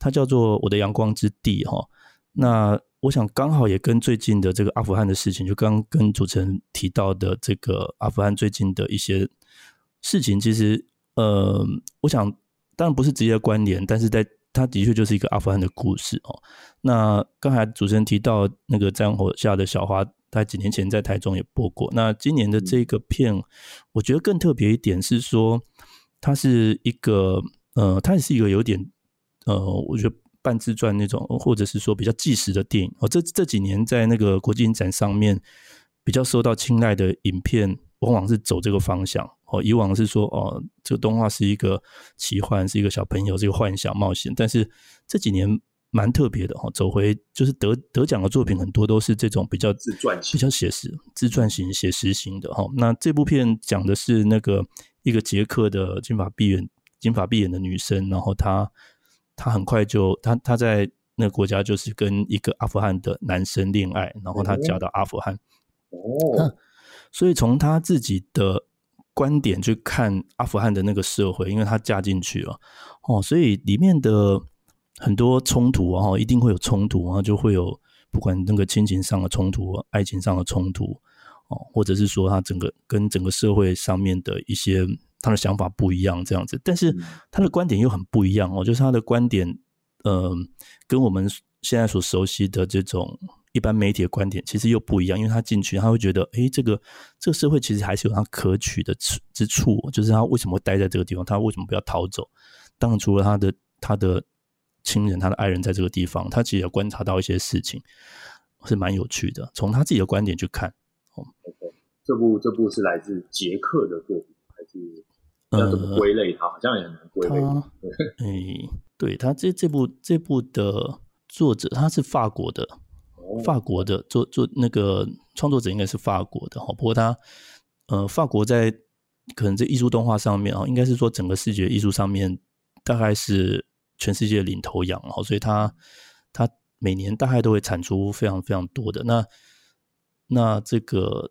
它叫做《我的阳光之地》哈。那我想刚好也跟最近的这个阿富汗的事情，就刚跟主持人提到的这个阿富汗最近的一些事情，其实呃，我想当然不是直接关联，但是在它的确就是一个阿富汗的故事哦。那刚才主持人提到那个《战火下的小花》，他几年前在台中也播过。那今年的这个片，我觉得更特别一点是说，它是一个呃，它也是一个有点呃，我觉得半自传那种，或者是说比较纪实的电影哦。这这几年在那个国际影展上面比较受到青睐的影片。往往是走这个方向哦，以往是说哦，这个动画是一个奇幻，是一个小朋友，是一个幻想冒险。但是这几年蛮特别的哈，走回就是得得奖的作品很多都是这种比较自传、比较写实、自传型、写实型的哈。那这部片讲的是那个一个捷克的金发碧眼、金发碧眼的女生，然后她她很快就她她在那个国家就是跟一个阿富汗的男生恋爱，然后她嫁到阿富汗哦。所以从他自己的观点去看阿富汗的那个社会，因为他嫁进去了哦，所以里面的很多冲突啊，一定会有冲突啊，就会有不管那个亲情上的冲突、爱情上的冲突哦，或者是说他整个跟整个社会上面的一些他的想法不一样这样子，但是他的观点又很不一样哦，就是他的观点，呃，跟我们现在所熟悉的这种。一般媒体的观点其实又不一样，因为他进去，他会觉得，哎，这个这个社会其实还是有他可取的之之处，就是他为什么会待在这个地方，他为什么不要逃走？当然，除了他的他的亲人、他的爱人在这个地方，他其实也观察到一些事情，是蛮有趣的。从他自己的观点去看，哦，OK，这部这部是来自捷克的作品，还是要怎么归类它？好像也很难归类。哎，对他这这部这部的作者他是法国的，法国的作作那个创作者应该是法国的哈。不过他呃，法国在可能这艺术动画上面啊，应该是说整个视觉艺术上面大概是。全世界领头羊，哦，所以他他每年大概都会产出非常非常多的。那那这个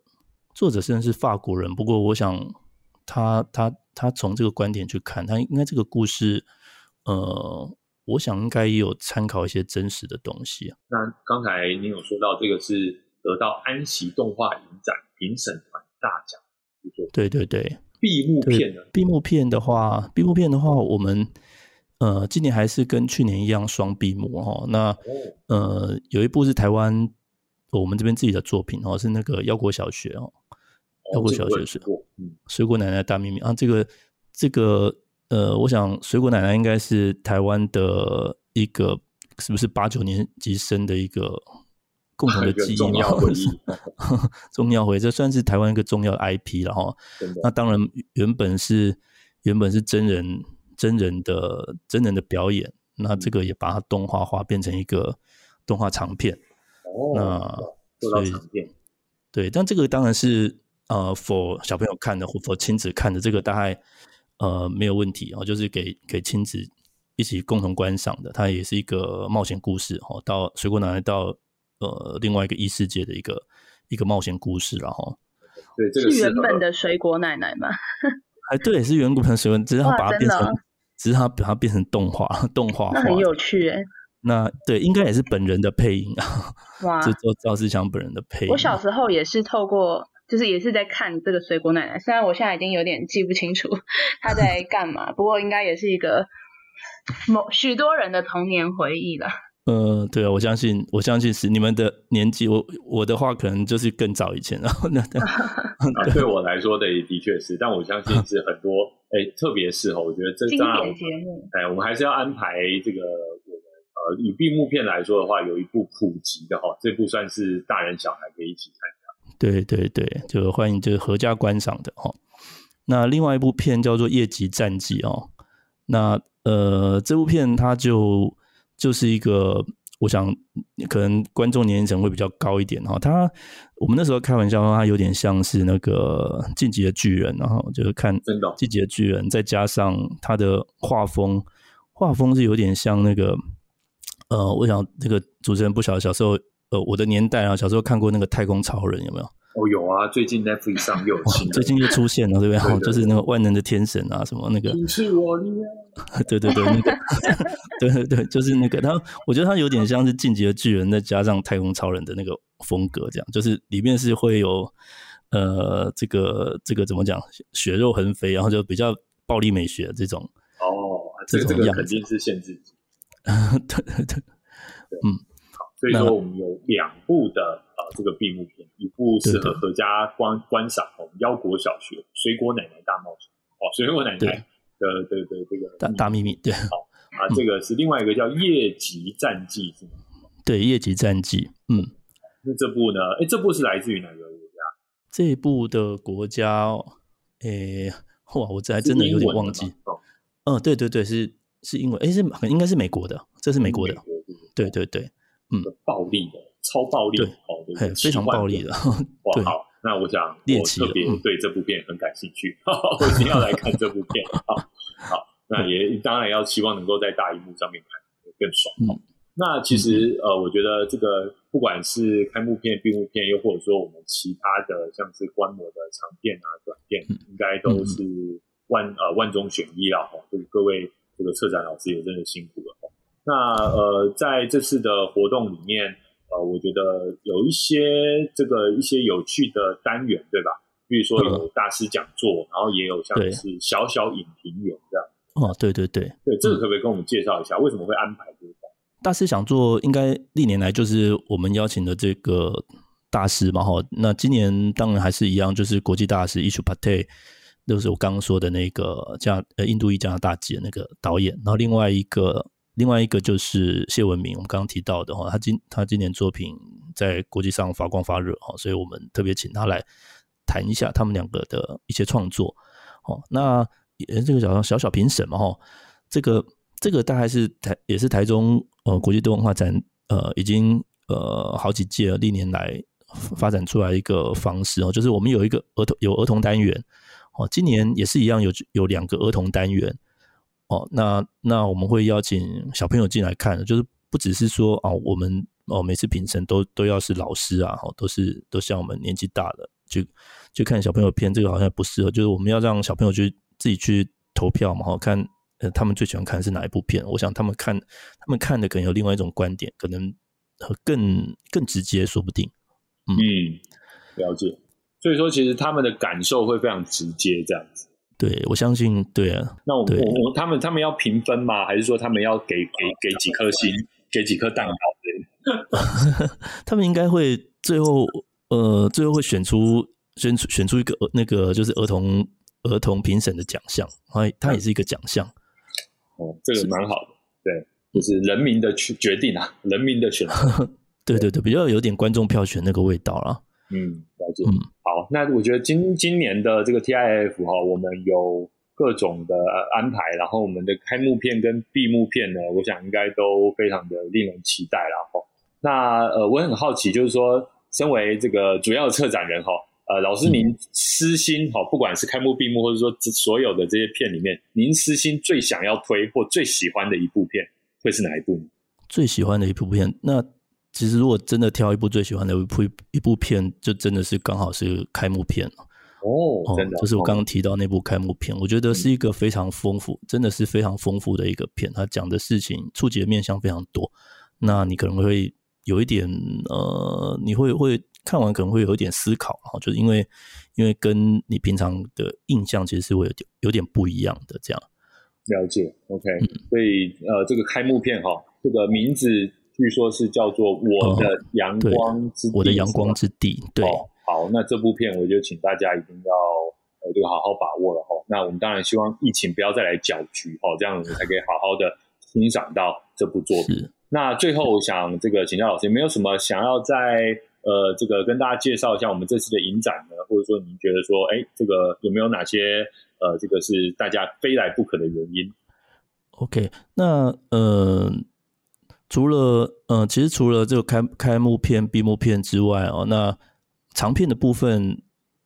作者虽然是法国人，不过我想他他他从这个观点去看，他应该这个故事，呃，我想应该也有参考一些真实的东西。那刚才您有说到这个是得到安琪动画影展评审团大奖，对对对，闭幕片的闭幕片的话，闭幕片的话，我们。呃，今年还是跟去年一样双闭幕哈。那呃，有一部是台湾我们这边自己的作品哦，是那个腰果小学哦，腰果小学是水果奶奶大秘密啊。这个这个呃，我想水果奶奶应该是台湾的一个是不是八九年级生的一个共同的 记忆重要回忆，重要回忆，这算是台湾一个重要的 IP 了哈。那当然原本是原本是真人。真人的真人的表演，那这个也把它动画化，变成一个动画长片。哦，那所以对，但这个当然是呃，for 小朋友看的或 for 亲子看的，这个大概呃没有问题哦，就是给给亲子一起共同观赏的。它也是一个冒险故事哦，到水果奶奶到呃另外一个异世界的一个一个冒险故事，然后对，这个是原本的水果奶奶吗？哎，对，是远古的水果，只是它把它变成，只是它把它变成动画，动画那很有趣哎。那对，应该也是本人的配音啊。哇，这赵赵世强本人的配音。我小时候也是透过，就是也是在看这个水果奶奶，虽然我现在已经有点记不清楚 他在干嘛，不过应该也是一个某许多人的童年回忆了。呃，对啊，我相信，我相信是你们的年纪，我我的话可能就是更早以前，然 后那 对我来说的也的确是，但我相信是很多，哎，特别是哦，我觉得这经典节目，哎，我们还是要安排这个我们呃，以闭幕片来说的话，有一部普及的哈，这部算是大人小孩可以一起看的，对对对，就欢迎就是合家观赏的哈。那另外一部片叫做《夜级战记》哦，那呃，这部片它就。就是一个，我想可能观众年龄层会比较高一点哈。他我们那时候开玩笑说，他有点像是那个《进击的巨人》，然后就是看《进击的巨人》，再加上他的画风，画风是有点像那个，呃，我想这个主持人不晓得小时候，呃，我的年代啊，小时候看过那个《太空超人》，有没有？哦，有啊，最近 Netflix 上又有新，最近又出现了，对不对？就是那个万能的天神啊，什么那个，是我力 对对对，那个，对对对，就是那个。他我觉得他有点像是进击的巨人，再加上太空超人的那个风格，这样，就是里面是会有呃，这个这个怎么讲，血肉横飞，然后就比较暴力美学这种。哦，这这个肯定是限制级。对对对，嗯。所以说，我们有两部的呃这个闭幕片，一部适合合家观观赏哦，《腰果小学》《水果奶奶大冒险》哦，《水果奶奶》的的的这个大大秘密对，好啊，这个是另外一个叫《夜级战记》是吗？对，《夜级战记》嗯，那这部呢？哎，这部是来自于哪个国家？这部的国家，诶，哇，我这还真的有点忘记。嗯，对对对，是是英文，哎，是应该是美国的，这是美国的，对对对。嗯，暴力的，超暴力，哦，非常暴力的。哇，好，那我想我特别对这部片很感兴趣，我一定要来看这部片。好，好，那也当然要希望能够在大荧幕上面看更爽。嗯，那其实呃，我觉得这个不管是开幕片、闭幕片，又或者说我们其他的像是观摩的长片啊、短片，应该都是万呃万中选一了哈。就是各位这个策展老师也真的辛苦了。那呃，在这次的活动里面，呃，我觉得有一些这个一些有趣的单元，对吧？比如说有大师讲座，然后也有像是小小影评员这样。哦，对对对，对，这个可不可以跟我们介绍一下，为什么会安排这个？大师讲座应该历年来就是我们邀请的这个大师嘛，哈。那今年当然还是一样，就是国际大师 Ishu Pate，就是我刚刚说的那个加呃印度裔加拿大籍的那个导演，然后另外一个。另外一个就是谢文明，我们刚刚提到的哈，他今他今年作品在国际上发光发热哈，所以我们特别请他来谈一下他们两个的一些创作。哦，那也这个小小小评审嘛哈，这个这个大概是台也是台中呃国际多文化展呃已经呃好几届历年来发展出来一个方式哦，就是我们有一个儿童有儿童单元哦，今年也是一样有有两个儿童单元哦，那那我们会邀请小朋友进来看，就是不只是说哦我们哦每次评审都都要是老师啊，哦都是都像我们年纪大的。就就看小朋友片，这个好像不适合。就是我们要让小朋友去自己去投票嘛，哈，看呃他们最喜欢看是哪一部片。我想他们看他们看的可能有另外一种观点，可能更更直接，说不定。嗯，了解。所以说，其实他们的感受会非常直接，这样子。对，我相信，对啊。那我我他们他们要评分吗？还是说他们要给给给几颗星，给几颗蛋糕？他们应该会最后。呃，最后会选出选出选出一个那个就是儿童儿童评审的奖项，它它也是一个奖项。哦，这个蛮好的，对，就是人民的决决定啊，人民的选择。对对对，比较有点观众票选那个味道了。嗯，了解。嗯，好，那我觉得今今年的这个 TIF 哈，我们有各种的安排，然后我们的开幕片跟闭幕片呢，我想应该都非常的令人期待了哈。那呃，我很好奇，就是说。身为这个主要的策展人哈，呃，老师您私心哈，不管是开幕闭幕，或者说所有的这些片里面，您私心最想要推或最喜欢的一部片会是哪一部呢？最喜欢的一部片，那其实如果真的挑一部最喜欢的一部一部片，就真的是刚好是开幕片哦，真的，就是我刚刚提到那部开幕片，我觉得是一个非常丰富，真的是非常丰富的一个片，它讲的事情触及的面向非常多。那你可能会。有一点呃，你会会看完可能会有一点思考哈，就是因为因为跟你平常的印象其实是会有点有点不一样的这样。了解，OK，所以呃，这个开幕片哈，这个名字据说是叫做《我的阳光之我的阳光之地》。对，好，那这部片我就请大家一定要呃这个好好把握了哈。那我们当然希望疫情不要再来搅局哦，这样我们才可以好好的欣赏到这部作品。那最后我想这个请教老师，有没有什么想要在呃这个跟大家介绍一下我们这次的影展呢？或者说您觉得说，哎，这个有没有哪些呃这个是大家非来不可的原因？OK，那呃除了呃其实除了这个开开幕片、闭幕片之外哦，那长片的部分，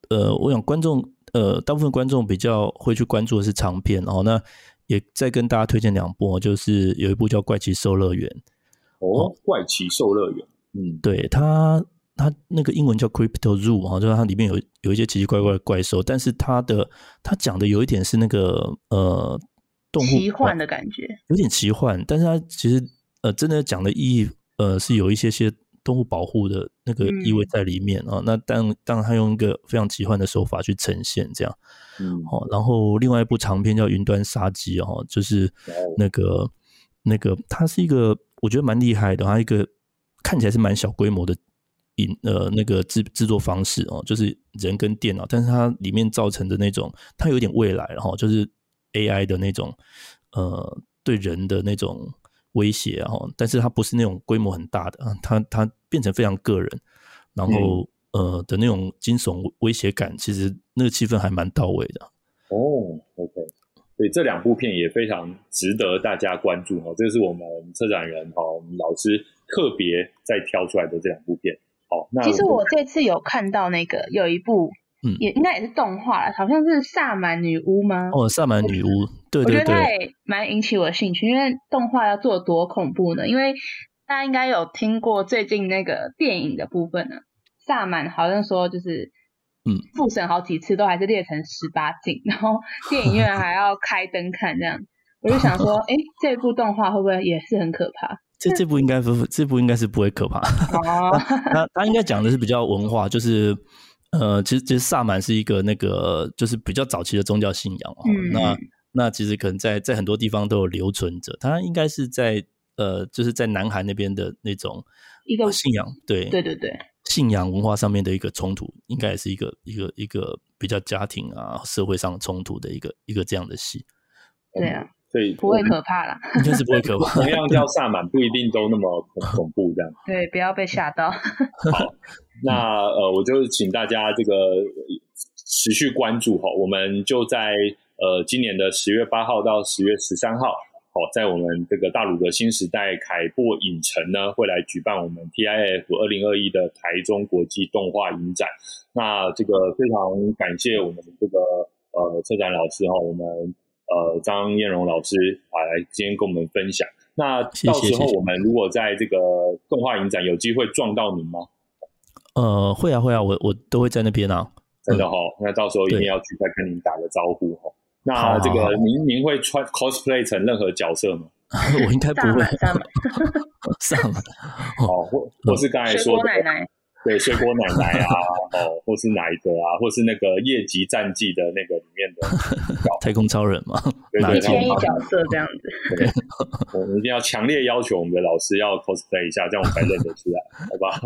呃，我想观众呃大部分观众比较会去关注的是长片哦，那。也再跟大家推荐两部，就是有一部叫《怪奇兽乐园》哦，《怪奇兽乐园》嗯，对它它那个英文叫 Crypto Zoo 哈，就是它里面有有一些奇奇怪怪的怪兽，但是它的它讲的有一点是那个呃动物奇幻的感觉，有点奇幻，但是它其实呃真的讲的意义呃是有一些些。动物保护的那个意味在里面啊，那当当然他用一个非常奇幻的手法去呈现这样，嗯，哦，然后另外一部长片叫《云端杀机》哦，就是那个那个它是一个我觉得蛮厉害的，它一个看起来是蛮小规模的影呃那个制制作方式哦，就是人跟电脑，但是它里面造成的那种它有点未来，然后就是 AI 的那种呃对人的那种。威胁啊，但是它不是那种规模很大的啊，它它变成非常个人，然后呃的那种惊悚威胁感，其实那个气氛还蛮到位的。哦，OK，所以这两部片也非常值得大家关注哦。这是我们策展人哈，我们老师特别在挑出来的这两部片。好，那其实我这次有看到那个有一部。嗯，也应该也是动画了，好像是萨满女巫吗？哦，萨满女巫，对对对，我觉得它也蛮引起我的兴趣，因为动画要做多恐怖呢？因为大家应该有听过最近那个电影的部分呢，萨满好像说就是，嗯，复审好几次都还是列成十八禁，然后电影院还要开灯看这样，我就想说，哎，这部动画会不会也是很可怕？这这部应该不，这部应该是不会可怕。哦，他他应该讲的是比较文化，就是。呃，其实其实萨满是一个那个就是比较早期的宗教信仰哦。那那其实可能在在很多地方都有留存着。它应该是在呃，就是在南韩那边的那种一个信仰，对对对对，信仰文化上面的一个冲突，应该也是一个一个一个比较家庭啊社会上冲突的一个一个这样的戏。对啊，所以不会可怕啦，应该是不会可怕。同样叫萨满，不一定都那么恐恐怖这样。对，不要被吓到。好，那呃，我就请大家这个持续关注哈，我们就在呃今年的十月八号到十月十三号。哦，在我们这个大鲁阁新时代凯擘影城呢，会来举办我们 TIF 二零二一的台中国际动画影展。那这个非常感谢我们这个呃策展老师哈，我们呃张燕荣老师啊来今天跟我们分享。那到时候我们如果在这个动画影展有机会撞到您吗？呃，会啊会啊，我我都会在那边啊，真的哈。那到时候一定要去再跟您打个招呼哈。那这个您您会穿 cosplay 成任何角色吗？我应该不会。上哦，或或是刚才说的奶奶，对，水果奶奶啊，哦，或是哪一个啊，或是那个夜级战记的那个里面的 太空超人嘛，一千一角色这样子。对，我们一定要强烈要求我们的老师要 cosplay 一下，这样我们才认得出来，好吧？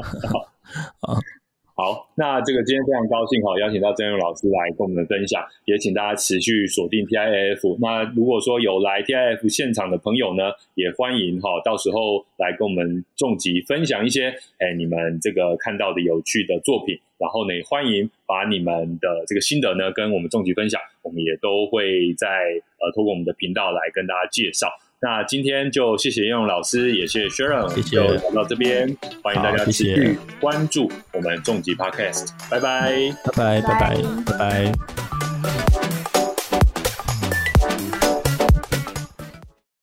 好。好，那这个今天非常高兴哈，邀请到曾勇老师来跟我们分享，也请大家持续锁定 TIF。那如果说有来 TIF 现场的朋友呢，也欢迎哈，到时候来跟我们重疾分享一些，哎，你们这个看到的有趣的作品，然后呢，欢迎把你们的这个心得呢跟我们重疾分享，我们也都会在呃，通过我们的频道来跟大家介绍。那今天就谢谢应用老师，也谢谢 Sharon，就聊到这边，欢迎大家继续关注我们重疾 Podcast，拜拜，拜拜，拜拜，拜拜。